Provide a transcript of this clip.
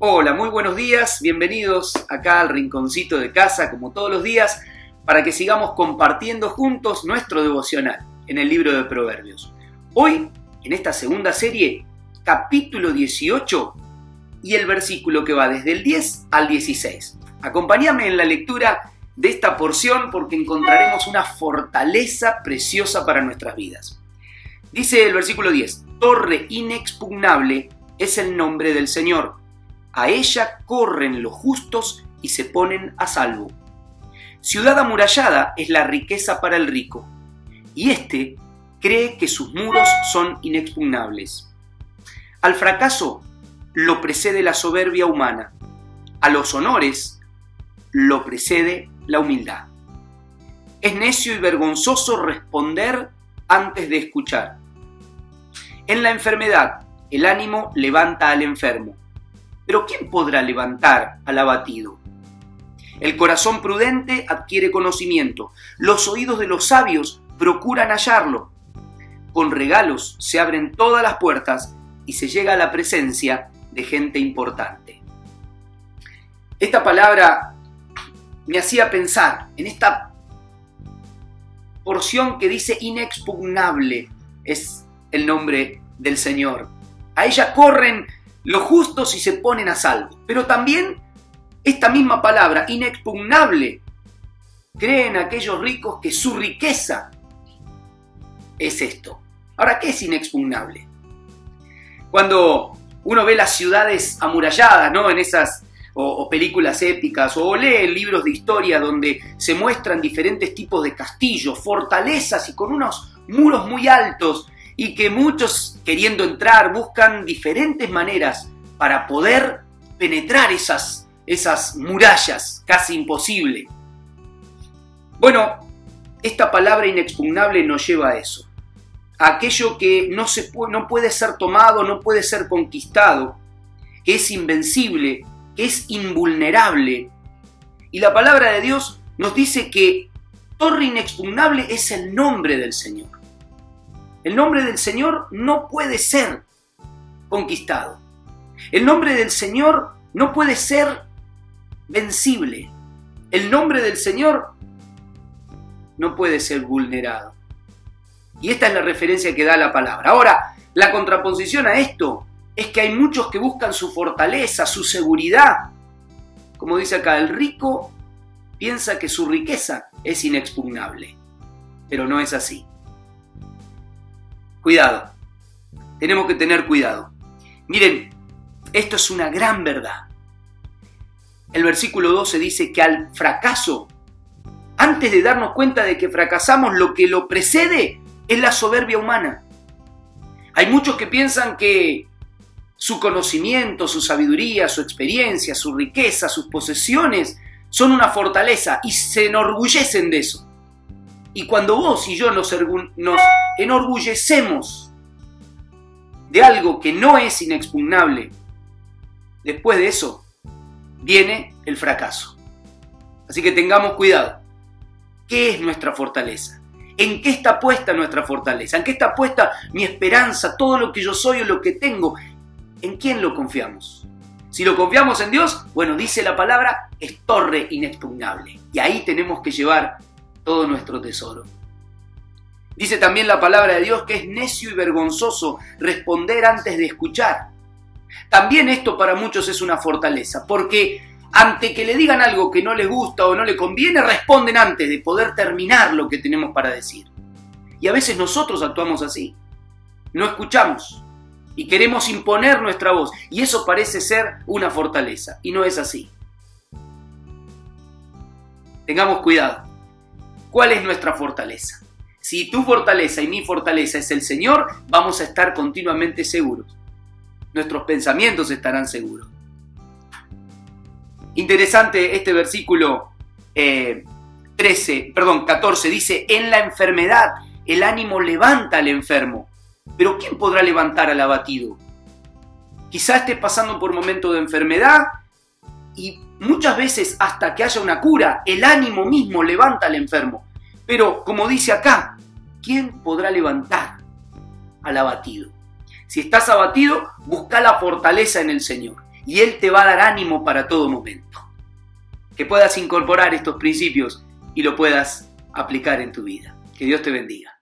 Hola, muy buenos días, bienvenidos acá al rinconcito de casa como todos los días para que sigamos compartiendo juntos nuestro devocional en el libro de Proverbios. Hoy, en esta segunda serie, capítulo 18 y el versículo que va desde el 10 al 16. Acompáñame en la lectura de esta porción porque encontraremos una fortaleza preciosa para nuestras vidas. Dice el versículo 10, Torre inexpugnable es el nombre del Señor a ella corren los justos y se ponen a salvo. Ciudad amurallada es la riqueza para el rico, y éste cree que sus muros son inexpugnables. Al fracaso lo precede la soberbia humana, a los honores lo precede la humildad. Es necio y vergonzoso responder antes de escuchar. En la enfermedad, el ánimo levanta al enfermo, pero ¿quién podrá levantar al abatido? El corazón prudente adquiere conocimiento, los oídos de los sabios procuran hallarlo. Con regalos se abren todas las puertas y se llega a la presencia de gente importante. Esta palabra me hacía pensar en esta porción que dice inexpugnable es el nombre del Señor. A ella corren los justos y se ponen a salvo. Pero también esta misma palabra, inexpugnable, creen aquellos ricos que su riqueza es esto. Ahora, ¿qué es inexpugnable? Cuando uno ve las ciudades amuralladas, ¿no? En esas o, películas épicas, o lee libros de historia donde se muestran diferentes tipos de castillos, fortalezas y con unos muros muy altos y que muchos queriendo entrar buscan diferentes maneras para poder penetrar esas, esas murallas, casi imposible. Bueno, esta palabra inexpugnable nos lleva a eso, a aquello que no, se no puede ser tomado, no puede ser conquistado, que es invencible, que es invulnerable. Y la palabra de Dios nos dice que torre inexpugnable es el nombre del Señor. El nombre del Señor no puede ser conquistado. El nombre del Señor no puede ser vencible. El nombre del Señor no puede ser vulnerado. Y esta es la referencia que da la palabra. Ahora, la contraposición a esto es que hay muchos que buscan su fortaleza, su seguridad. Como dice acá, el rico piensa que su riqueza es inexpugnable, pero no es así. Cuidado. Tenemos que tener cuidado. Miren, esto es una gran verdad. El versículo 12 dice que al fracaso, antes de darnos cuenta de que fracasamos, lo que lo precede es la soberbia humana. Hay muchos que piensan que su conocimiento, su sabiduría, su experiencia, su riqueza, sus posesiones son una fortaleza y se enorgullecen de eso. Y cuando vos y yo nos, enorgullecemos de algo que no es inexpugnable, después de eso viene el fracaso. Así que tengamos cuidado. ¿Qué es nuestra fortaleza? ¿En qué está puesta nuestra fortaleza? ¿En qué está puesta mi esperanza, todo lo que yo soy o lo que tengo? ¿En quién lo confiamos? Si lo confiamos en Dios, bueno, dice la palabra, es torre inexpugnable. Y ahí tenemos que llevar todo nuestro tesoro. Dice también la palabra de Dios que es necio y vergonzoso responder antes de escuchar. También esto para muchos es una fortaleza, porque ante que le digan algo que no les gusta o no le conviene, responden antes de poder terminar lo que tenemos para decir. Y a veces nosotros actuamos así. No escuchamos y queremos imponer nuestra voz. Y eso parece ser una fortaleza. Y no es así. Tengamos cuidado. ¿Cuál es nuestra fortaleza? Si tu fortaleza y mi fortaleza es el Señor, vamos a estar continuamente seguros. Nuestros pensamientos estarán seguros. Interesante este versículo 13, eh, perdón, 14, dice, en la enfermedad el ánimo levanta al enfermo, pero ¿quién podrá levantar al abatido? Quizás esté pasando por un momento de enfermedad y muchas veces hasta que haya una cura, el ánimo mismo levanta al enfermo. Pero como dice acá, ¿quién podrá levantar al abatido? Si estás abatido, busca la fortaleza en el Señor. y Él te va a dar ánimo para todo momento. Que puedas incorporar estos principios y lo puedas aplicar en tu vida. Que Dios te bendiga.